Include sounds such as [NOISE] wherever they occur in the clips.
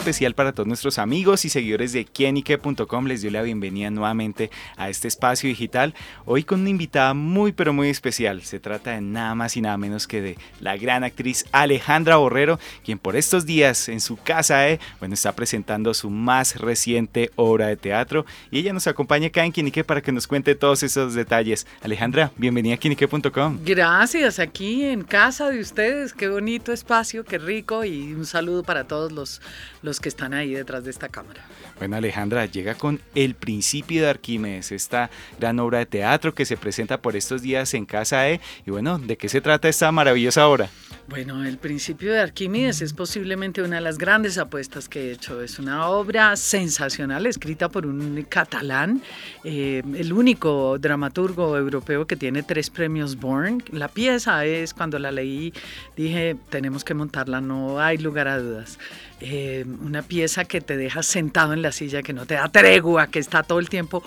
especial para todos nuestros amigos y seguidores de quienique.com. Les doy la bienvenida nuevamente a este espacio digital. Hoy con una invitada muy pero muy especial. Se trata de nada más y nada menos que de la gran actriz Alejandra Borrero, quien por estos días en su casa eh, bueno, está presentando su más reciente obra de teatro y ella nos acompaña acá en Quienique para que nos cuente todos esos detalles. Alejandra, bienvenida a quienique.com. Gracias, aquí en casa de ustedes. Qué bonito espacio, qué rico y un saludo para todos los que están ahí detrás de esta cámara. Bueno, Alejandra, llega con El Principio de Arquímedes, esta gran obra de teatro que se presenta por estos días en Casa E. Y bueno, ¿de qué se trata esta maravillosa obra? Bueno, El Principio de Arquímedes es posiblemente una de las grandes apuestas que he hecho. Es una obra sensacional escrita por un catalán, eh, el único dramaturgo europeo que tiene tres premios Born. La pieza es, cuando la leí, dije, tenemos que montarla, no hay lugar a dudas. Eh, una pieza que te deja sentado en la silla, que no te da tregua, que está todo el tiempo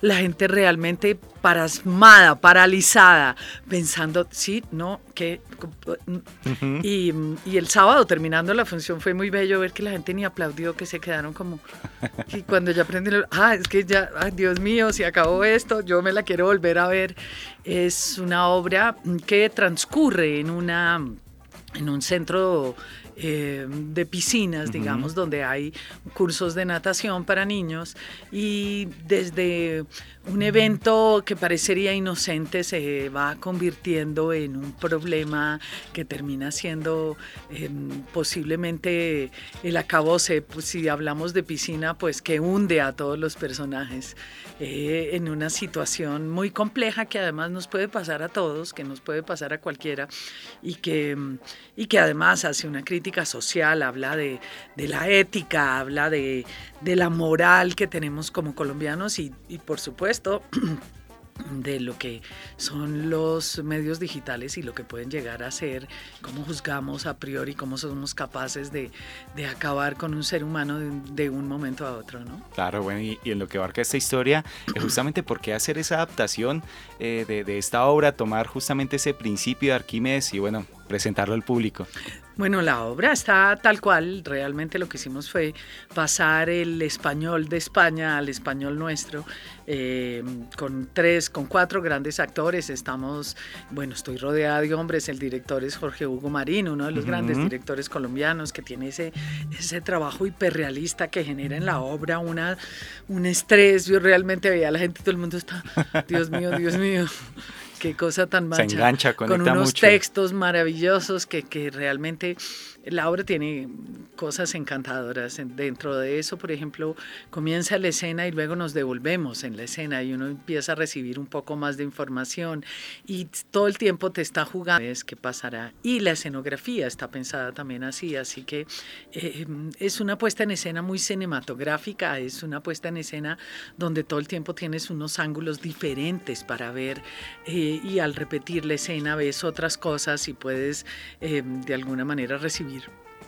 la gente realmente parasmada, paralizada, pensando, sí, no, que... y, el sábado terminando la función fue muy bello ver que la gente ni aplaudió, que se quedaron como... Y cuando ya aprendieron, ah, es que ya, ay, Dios mío, si acabó esto, yo me la quiero volver a ver. Es una obra que transcurre en una en un centro eh, de piscinas, digamos, donde hay cursos de natación para niños. Y desde un evento que parecería inocente se va convirtiendo en un problema que termina siendo em, posiblemente el acabose, pues, si hablamos de piscina, pues que hunde a todos los personajes eh, en una situación muy compleja que además nos puede pasar a todos, que nos puede pasar a cualquiera y que, y que además hace una crítica social, habla de, la ética, habla de, la moral que tenemos como colombianos y, y por supuesto [CLEARS THROAT] de lo que son los medios digitales y lo que pueden llegar a ser, cómo juzgamos a priori, cómo somos capaces de, acabar con un ser humano de, un momento a otro, ¿no? Claro, bueno, y, en lo que abarca esta historia, [CLEARS THROAT] justamente por qué hacer esa adaptación eh, de, de, esta obra, tomar justamente ese principio de Arquímedes y bueno, presentarlo al público. Bueno, la obra está tal cual. Realmente lo que hicimos fue pasar el español de España al español nuestro, eh, con tres, con cuatro grandes actores. Estamos, bueno, estoy rodeada de hombres. El director es Jorge Hugo Marín, uno de los grandes directores colombianos que tiene ese, ese trabajo hiperrealista que genera en la obra una, un estrés. Yo realmente veía a la gente, todo el mundo está, Dios mío, Dios mío. Qué cosa tan mancha. Se engancha, con unos textos maravillosos que, que realmente la obra tiene cosas encantadoras. Dentro de eso, por ejemplo, comienza la escena y luego nos devolvemos en la escena y uno empieza a recibir un poco más de información y todo el tiempo te está jugando es qué pasará. Y la escenografía está pensada también así, así que eh, es una puesta en escena muy cinematográfica, es una puesta en escena donde todo el tiempo tienes unos ángulos diferentes para ver eh, y al repetir la escena ves otras cosas y puedes eh, de alguna manera recibir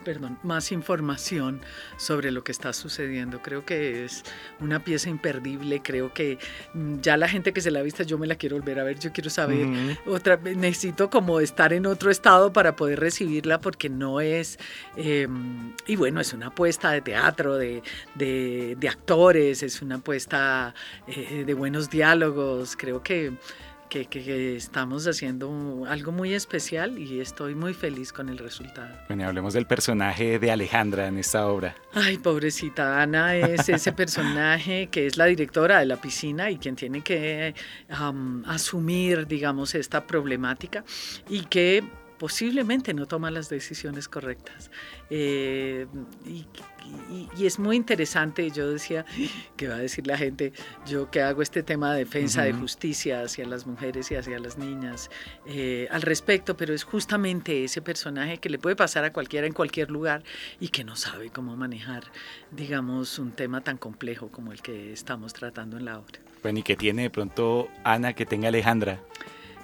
perdón, más información sobre lo que está sucediendo. Creo que es una pieza imperdible, creo que mm, ya la gente que se la ha visto, yo me la quiero volver a ver, yo quiero saber otra, necesito como estar en otro estado para poder recibirla porque no es, em, y bueno, es una apuesta de teatro, de, de, actores, es una apuesta eh, de buenos diálogos, creo que que, estamos haciendo algo muy especial y estoy muy feliz con el resultado. Bueno, hablemos del personaje de Alejandra en esta obra. Ay, pobrecita Ana, es ese personaje que es la directora de la piscina y quien tiene que asumir, digamos, esta problemática y que posiblemente no toma las decisiones correctas. Eh, y, es muy interesante, yo decía, [LAUGHS] ¿qué va a decir la gente? Yo que hago este tema de defensa de justicia hacia las mujeres y hacia las niñas eh, al respecto, pero es justamente ese personaje que le puede pasar a cualquiera en cualquier lugar y que no sabe cómo manejar, digamos, un tema tan complejo como el que estamos tratando en la obra. Bueno, y que tiene de pronto Ana que tenga Alejandra.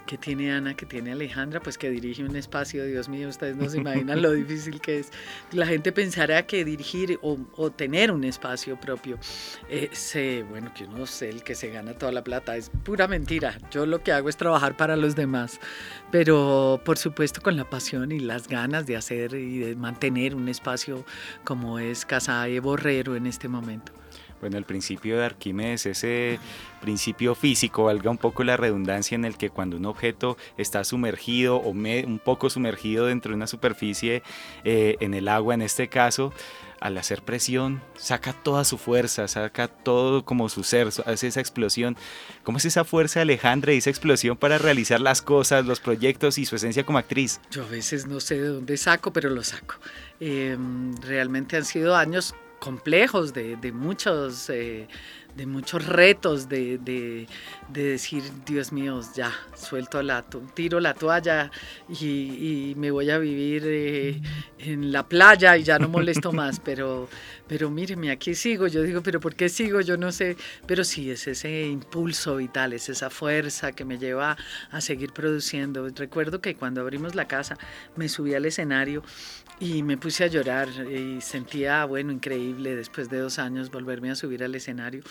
Que tiene Ana, que tiene Alejandra, pues que dirige un espacio, Dios mío, ustedes no se imaginan lo [LAUGHS] difícil que es. La gente pensará que dirigir o, tener un espacio propio, es, bueno, que uno es el que se gana toda la plata, es pura mentira. Yo lo que hago es trabajar para los demás, pero por supuesto con la pasión y las ganas de hacer y de mantener un espacio como es Casa E Borrero en este momento. Bueno, el principio de Arquímedes, ese principio físico, valga un poco la redundancia en el que cuando un objeto está sumergido o un poco sumergido dentro de una superficie eh, en el agua, en este caso, al hacer presión, saca toda su fuerza, saca todo como su ser, hace esa explosión. ¿Cómo es esa fuerza Alejandra esa explosión para realizar las cosas, los proyectos y su esencia como actriz? Yo a veces no sé de dónde saco, pero lo saco. Em, realmente han sido años complejos, de, muchos, eh, de muchos retos, de, decir, Dios mío, ya, suelto la, tiro la toalla y, me voy a vivir eh, en la playa y ya no molesto [LAUGHS] más, pero, pero míreme, aquí sigo, yo digo, pero ¿por qué sigo? Yo no sé, pero sí, es ese impulso vital, es esa fuerza que me lleva a seguir produciendo. Recuerdo que cuando abrimos la casa me subí al escenario y me puse a llorar y sentía, bueno, increíble después de dos años volverme a subir al escenario.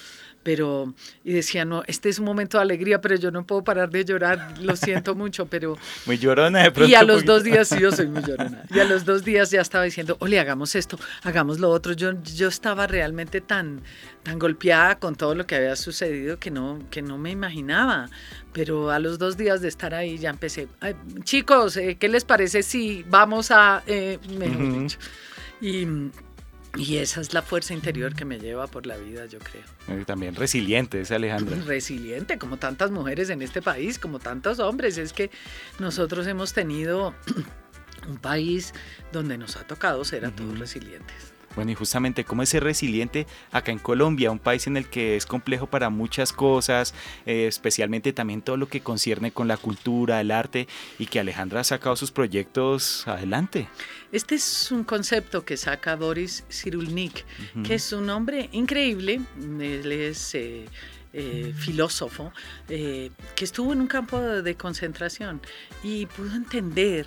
Pero, y decía, no, este es un momento de alegría, pero yo no puedo parar de llorar, lo siento [LAUGHS] mucho, pero... Muy llorona de pronto. Y a los dos días, sí, yo soy muy [LAUGHS] llorona. Y a los dos días ya estaba diciendo, ole, hagamos esto, hagamos lo otro. Yo, yo estaba realmente tan, tan golpeada con todo lo que había sucedido que no, que no me imaginaba. Pero a los dos días de estar ahí ya empecé, chicos, eh, ¿qué les parece si vamos a, eh, mejor dicho? Y, y, esa es la fuerza interior que me lleva por la vida, yo creo. Y también resiliente, es Alejandra. [LAUGHS] Resiliente, como tantas mujeres en este país, como tantos hombres. Es que nosotros hemos tenido [CLEARS THROAT] un país donde nos ha tocado ser a todos resilientes. Bueno, y justamente cómo es ser resiliente acá en Colombia, un país en el que es complejo para muchas cosas, eh, especialmente también todo lo que concierne con la cultura, el arte, y que Alejandra ha sacado sus proyectos adelante. Este es un concepto que saca Boris Cyrulnik, que es un hombre increíble, él es... Eh, eh, filósofo, que estuvo en un campo de concentración y pudo entender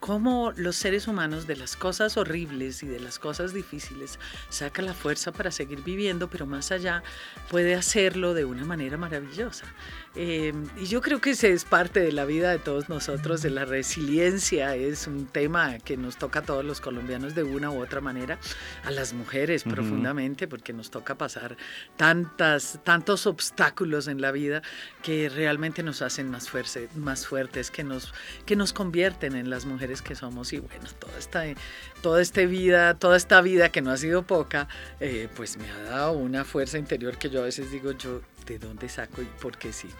cómo los seres humanos de las cosas horribles y de las cosas difíciles saca la fuerza para seguir viviendo, pero más allá puede hacerlo de una manera maravillosa. Eh, y yo creo que ese es parte de la vida de todos nosotros, de la resiliencia, es un tema que nos toca a todos los colombianos de una u otra manera, a las mujeres profundamente, porque nos toca pasar tantas, tantos obstáculos en la vida que realmente nos hacen más, más fuertes, que nos, que nos convierten en las mujeres que somos. Y bueno, toda esta, toda esta vida, toda esta vida que no ha sido poca, eh, pues me ha dado una fuerza interior que yo a veces digo, yo de dónde saco y por qué sigo.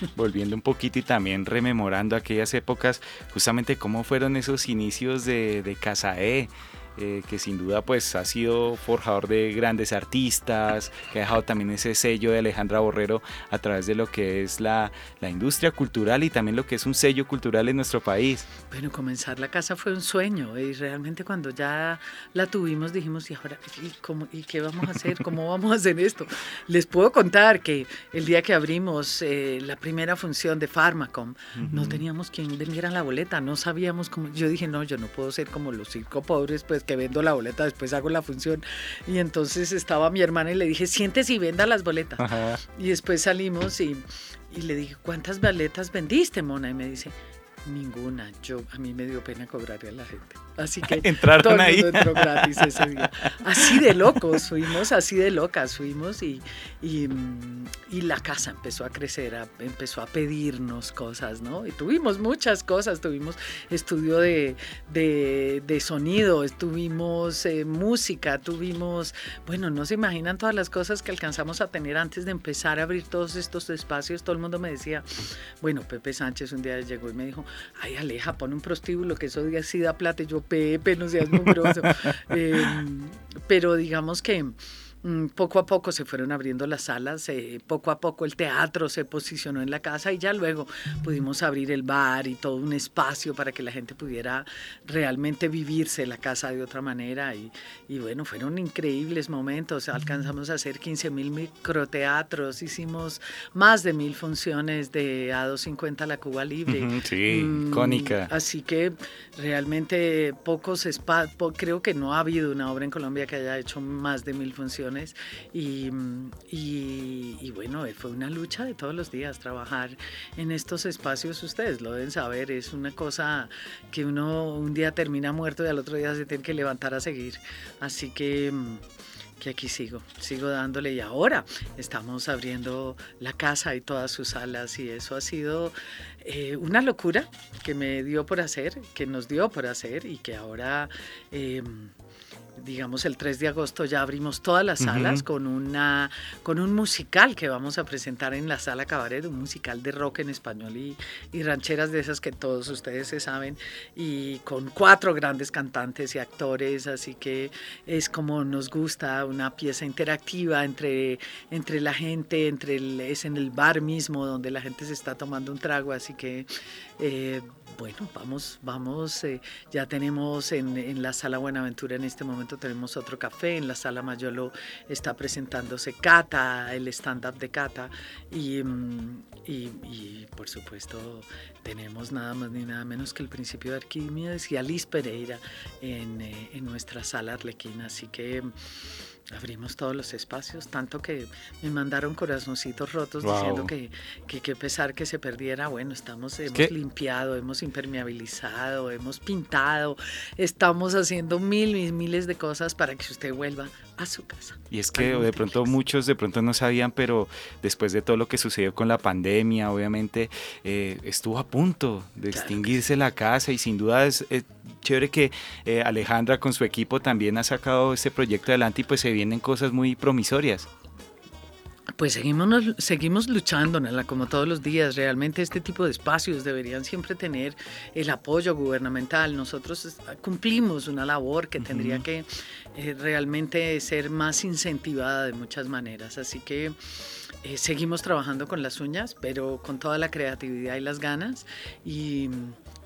[LAUGHS] Volviendo un poquito y también rememorando aquellas épocas, justamente cómo fueron esos inicios de, de E eh, que sin duda pues ha sido forjador de grandes artistas, que ha dejado también ese sello de Alejandra Borrero a través de lo que es la, la industria cultural y también lo que es un sello cultural en nuestro país. Bueno, comenzar la casa fue un sueño y realmente cuando ya la tuvimos dijimos, ¿y ahora ¿y, cómo, y qué vamos a hacer? ¿Cómo [LAUGHS] vamos a hacer esto? Les puedo contar que el día que abrimos eh, la primera función de Pharmacom, no teníamos quien vendiera la boleta, no sabíamos cómo, yo dije, no, yo no puedo ser como los circo pobres, pues que vendo la boleta, después hago la función. Y entonces estaba mi hermana y le dije, siéntese y venda las boletas. Y después salimos y, y le dije, ¿cuántas boletas vendiste, Mona? Y me dice, ninguna. Yo, a mí me dio pena cobrarle a la gente. Así [LAUGHS] que Entraron todo ahí. entró gratis ese día. Así de locos fuimos, así de locas fuimos y, y, y la casa empezó a crecer, empezó a pedirnos cosas, ¿no? Y tuvimos muchas cosas, tuvimos estudio de, de, de sonido, tuvimos eh, música, tuvimos, bueno, no se imaginan todas las cosas que alcanzamos a tener antes de empezar a abrir todos estos espacios. Todo el mundo me decía, bueno, Pepe Sánchez un día llegó y me dijo, ay Aleja, pon un prostíbulo que eso sí da plata. Y yo, Pepe, no seas mugroso. [LAUGHS] Em, pero digamos que poco a poco se fueron abriendo las salas, eh, poco a poco el teatro se posicionó en la casa y ya luego pudimos abrir el bar y todo un espacio para que la gente pudiera realmente vivirse la casa de otra manera. Y, y bueno, fueron increíbles momentos. Alcanzamos a hacer 15 mil microteatros, hicimos más de mil funciones de A250 La Cuba Libre. Sí, mm. Así que realmente pocos espacios, creo que no ha habido una obra en Colombia que haya hecho más de mil funciones. Y, y, y bueno, fue una lucha de todos los días trabajar en estos espacios. Ustedes lo deben saber, es una cosa que uno un día termina muerto y al otro día se tiene que levantar a seguir. Así que que aquí sigo, sigo dándole y ahora estamos abriendo la casa y todas sus salas y eso ha sido eh, una locura que me dio por hacer, que nos dio por hacer y que ahora... Em, digamos el 3 de agosto ya abrimos todas las salas con una con un musical que vamos a presentar en la sala Cabaret, un musical de rock en español y, y, rancheras de esas que todos ustedes se saben y con cuatro grandes cantantes y actores, así que es como nos gusta una pieza interactiva entre entre la gente, entre el, es en el bar mismo donde la gente se está tomando un trago, así que eh, bueno, vamos, vamos, eh, ya tenemos en, la sala Buenaventura en este momento tenemos otro café, en la sala Mayolo está presentándose Cata, el stand-up de Cata y, mm, y, y, por supuesto tenemos nada más ni nada menos que el principio de Arquímedes y Alice Pereira en, eh, en nuestra sala Arlequina, así que abrimos todos los espacios, tanto que me mandaron corazoncitos rotos diciendo que, que, pesar que se perdiera, bueno, estamos, hemos limpiado, hemos impermeabilizado, hemos pintado, estamos haciendo mil y miles de cosas para que usted vuelva a su casa. Y es que de pronto muchos de pronto no sabían, pero después de todo lo que sucedió con la pandemia, obviamente eh, estuvo a punto de extinguirse la casa y sin duda es, chévere que eh, Alejandra con su equipo también ha sacado este proyecto adelante y pues se vienen cosas muy promisorias. Pues seguimos, seguimos luchando, como todos los días. Realmente este tipo de espacios deberían siempre tener el apoyo gubernamental. Nosotros cumplimos una labor que tendría que eh, realmente ser más incentivada de muchas maneras. Así que eh, seguimos trabajando con las uñas, pero con toda la creatividad y las ganas. Y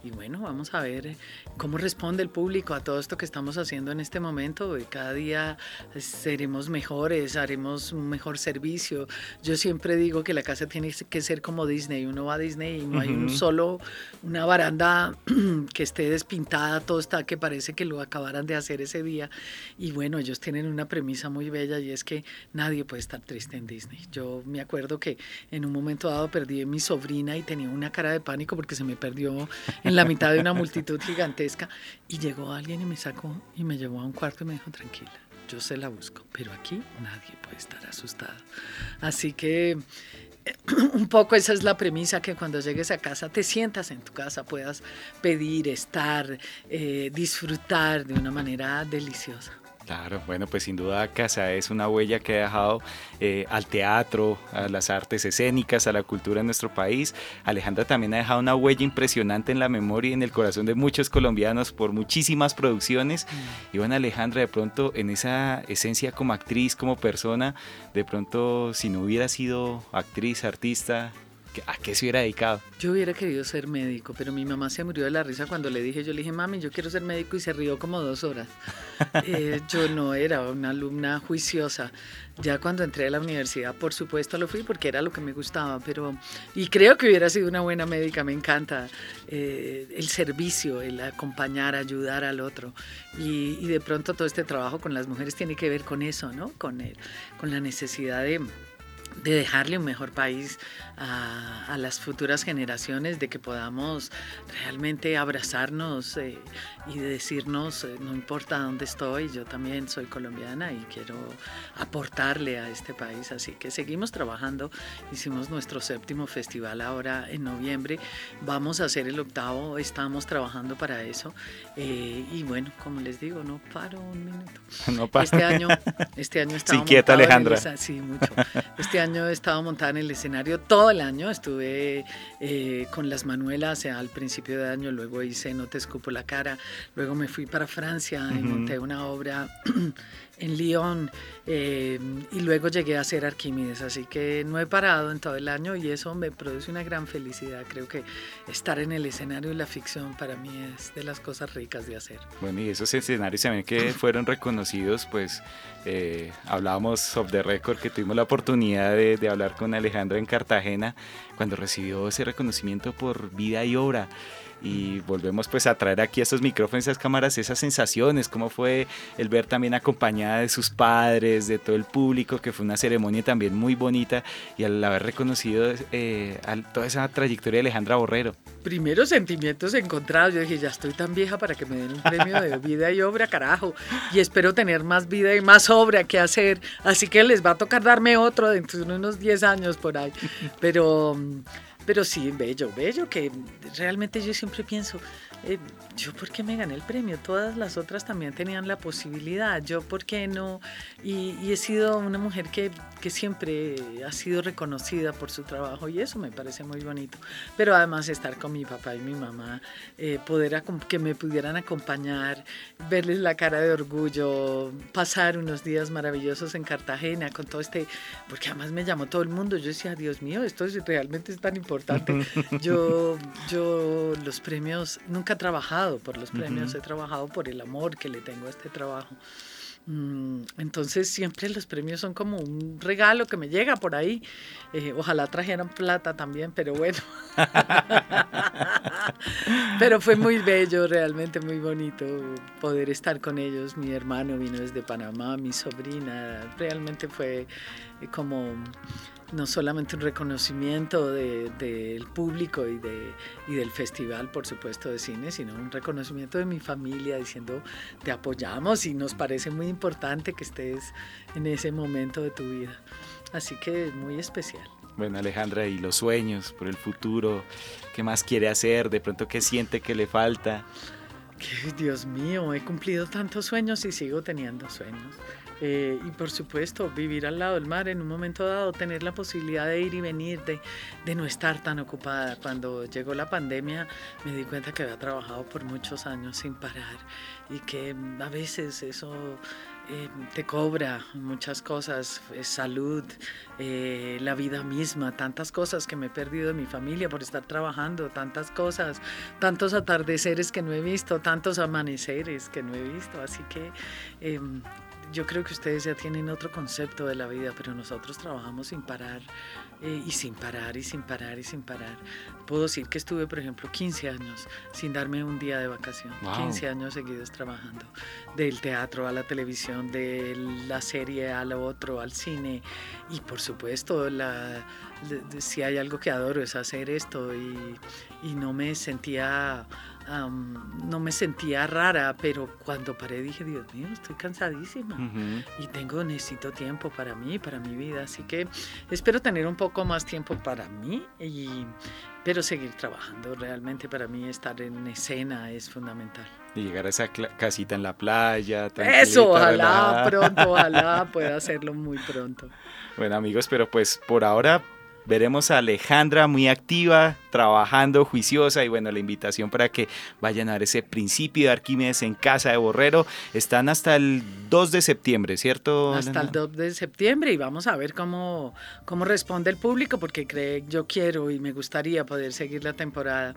y bueno, vamos a ver cómo responde el público a todo esto que estamos haciendo en este momento. Cada día seremos mejores, haremos un mejor servicio. Yo siempre digo que la casa tiene que ser como Disney. Uno va a Disney y no hay un solo, una baranda [CLEARS THROAT] que esté despintada, todo está que parece que lo acabaran de hacer ese día. Y bueno, ellos tienen una premisa muy bella y es que nadie puede estar triste en Disney. Yo me acuerdo que en un momento dado perdí a mi sobrina y tenía una cara de pánico porque se me perdió en la mitad de una multitud gigantesca y llegó alguien y me sacó y me llevó a un cuarto y me dijo, tranquila, yo se la busco, pero aquí nadie puede estar asustado. Así que [CLEARS THROAT] un poco esa es la premisa, que cuando llegues a casa te sientas en tu casa, puedas pedir, estar, eh, disfrutar de una manera deliciosa. Claro, bueno, pues sin duda Casa es una huella que ha dejado eh, al teatro, a las artes escénicas, a la cultura en nuestro país. Alejandra también ha dejado una huella impresionante en la memoria y en el corazón de muchos colombianos por muchísimas producciones. Mm. Y bueno, Alejandra, de pronto en esa esencia como actriz, como persona, de pronto si no hubiera sido actriz, artista, ¿A qué se hubiera dedicado? Yo hubiera querido ser médico, pero mi mamá se murió de la risa cuando le dije, yo le dije, mami, yo quiero ser médico y se rió como dos horas. [LAUGHS] Eh, yo no era una alumna juiciosa. Ya cuando entré a la universidad, por supuesto lo fui porque era lo que me gustaba, pero y creo que hubiera sido una buena médica, me encanta eh, el servicio, el acompañar, ayudar al otro. Y, de pronto todo este trabajo con las mujeres tiene que ver con eso, ¿no? Con, el, con la necesidad de de dejarle un mejor país a, las futuras generaciones, de que podamos realmente abrazarnos eh, y decirnos, eh, no importa dónde estoy, yo también soy colombiana y quiero aportarle a este país. Así que seguimos trabajando, hicimos nuestro séptimo festival ahora en noviembre, vamos a hacer el octavo, estamos trabajando para eso. Eh, y bueno, como les digo, no paro un minuto. [LAUGHS] No paro. Este año, este año [LAUGHS] estaba... Sí, quieta Alejandra. sí, mucho. Este año he estado montada en el escenario todo todo el año. Estuve eh, con las Manuelas al principio de año, luego hice No te escupo la cara, luego me fui para Francia y monté una obra [CLEARS THROAT] en Lyon eh, y luego llegué a hacer Arquímedes, así que no he parado en todo el año y eso me produce una gran felicidad. Creo que estar en el escenario de la ficción para mí es de las cosas ricas de hacer. Bueno, y esos escenarios también que [LAUGHS] fueron reconocidos, pues eh, hablábamos of the record que tuvimos la oportunidad de, de hablar con Alejandro en Cartagena cuando recibió ese reconocimiento por vida y obra y volvemos pues a traer aquí a estos micrófonos, esas cámaras, esas sensaciones, cómo fue el ver también acompañada de sus padres, de todo el público, que fue una ceremonia también muy bonita y al haber reconocido eh, toda esa trayectoria de Alejandra Borrero. Primeros sentimientos encontrados, yo dije, ya estoy tan vieja para que me den un premio de [LAUGHS] vida y obra, carajo, y espero tener más vida y más obra que hacer, así que les va a tocar darme otro dentro de unos 10 años por ahí, pero... Pero sí, bello, bello, que realmente yo siempre pienso, eh, yo por qué me gané el premio, todas las otras también tenían la posibilidad, yo por qué no, y, he sido una mujer que, que, siempre ha sido reconocida por su trabajo y eso me parece muy bonito, pero además estar con mi papá y mi mamá, eh, poder que me pudieran acompañar, verles la cara de orgullo, pasar unos días maravillosos en Cartagena con todo este, porque además me llamó todo el mundo, yo decía, Dios mío, esto es, realmente es tan importante, [LAUGHS] yo, yo los premios nunca he trabajado por los premios, he trabajado por el amor que le tengo a este trabajo. Mm, entonces siempre los premios son como un regalo que me llega por ahí. Eh, ojalá trajeran plata también, pero bueno. [LAUGHS] pero fue muy bello, realmente muy bonito poder estar con ellos. Mi hermano vino desde Panamá, mi sobrina. Realmente fue como no solamente un reconocimiento del público y, de, y del festival, por supuesto, de cine, sino un reconocimiento de mi familia diciendo te apoyamos y nos parece muy importante que estés en ese momento de tu vida. Así que es muy especial. Bueno, Alejandra, y los sueños por el futuro, ¿qué más quiere hacer? De pronto, ¿qué siente que le falta? Dios mío, he cumplido tantos sueños y sigo teniendo sueños. Eh, y por supuesto, vivir al lado del mar en un momento dado, tener la posibilidad de ir y venir, de, de, no estar tan ocupada. Cuando llegó la pandemia me di cuenta que había trabajado por muchos años sin parar y que a veces eso eh, te cobra muchas cosas, eh, salud, la vida misma, tantas cosas que me he perdido de mi familia por estar trabajando, tantas cosas, tantos atardeceres que no he visto, tantos amaneceres que no he visto. Así que em, yo creo que ustedes ya tienen otro concepto de la vida, pero nosotros trabajamos sin parar eh, y sin parar y sin parar y sin parar. Puedo decir que estuve, por ejemplo, 15 años sin darme un día de vacación, 15 años seguidos trabajando, del teatro a la televisión, de la serie a lo otro, al cine. Y por supuesto, la, si hay algo que adoro es hacer esto y, y no me sentía no me sentía rara, pero cuando paré dije, Dios mío, estoy cansadísima y tengo, necesito tiempo para mí, para mi vida, así que espero tener un poco más tiempo para mí, y, pero seguir trabajando. Realmente para mí estar en escena es fundamental. Y llegar a esa casita en la playa. Eso, ojalá pronto, ojalá [LAUGHS] pueda hacerlo muy pronto. Bueno amigos, pero pues por ahora veremos a Alejandra muy activa, trabajando, juiciosa y bueno, la invitación para que vayan a ver ese principio de Arquímedes en Casa de Borrero. Están hasta el 2 de septiembre, ¿cierto? Hasta el 2 de septiembre y vamos a ver cómo, cómo responde el público porque cree, yo quiero y me gustaría poder seguir la temporada.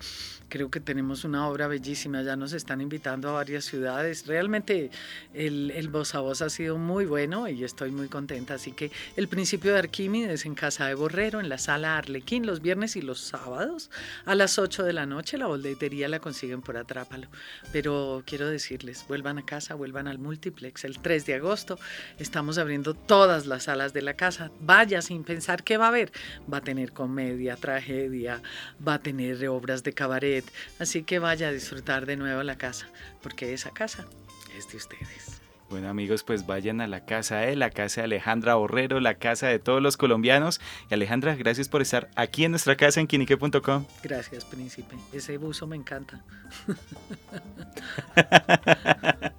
Creo que tenemos una obra bellísima, ya nos están invitando a varias ciudades. Realmente el, el voz a voz ha sido muy bueno y estoy muy contenta. Así que el principio de Arquímedes en Casa de Borrero, en la sala Arlequín, los viernes y los sábados a las 8 de la noche. La boletería la consiguen por Atrápalo. Pero quiero decirles, vuelvan a casa, vuelvan al multiplex. El 3 de agosto estamos abriendo todas las salas de la casa. Vaya sin pensar qué va a haber. Va a tener comedia, tragedia, va a tener obras de cabaret. Así que vaya a disfrutar de nuevo la casa, porque esa casa es de ustedes. Bueno amigos, pues vayan a la casa de la casa de Alejandra Borrero, la casa de todos los colombianos. Y Alejandra, gracias por estar aquí en nuestra casa en quinique.com. Gracias, príncipe. Ese buzo me encanta. [LAUGHS]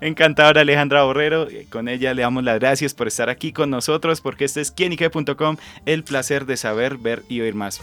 Encantadora Alejandra Borrero. Con ella le damos las gracias por estar aquí con nosotros porque este es quienique.com, el placer de saber, ver y oír más.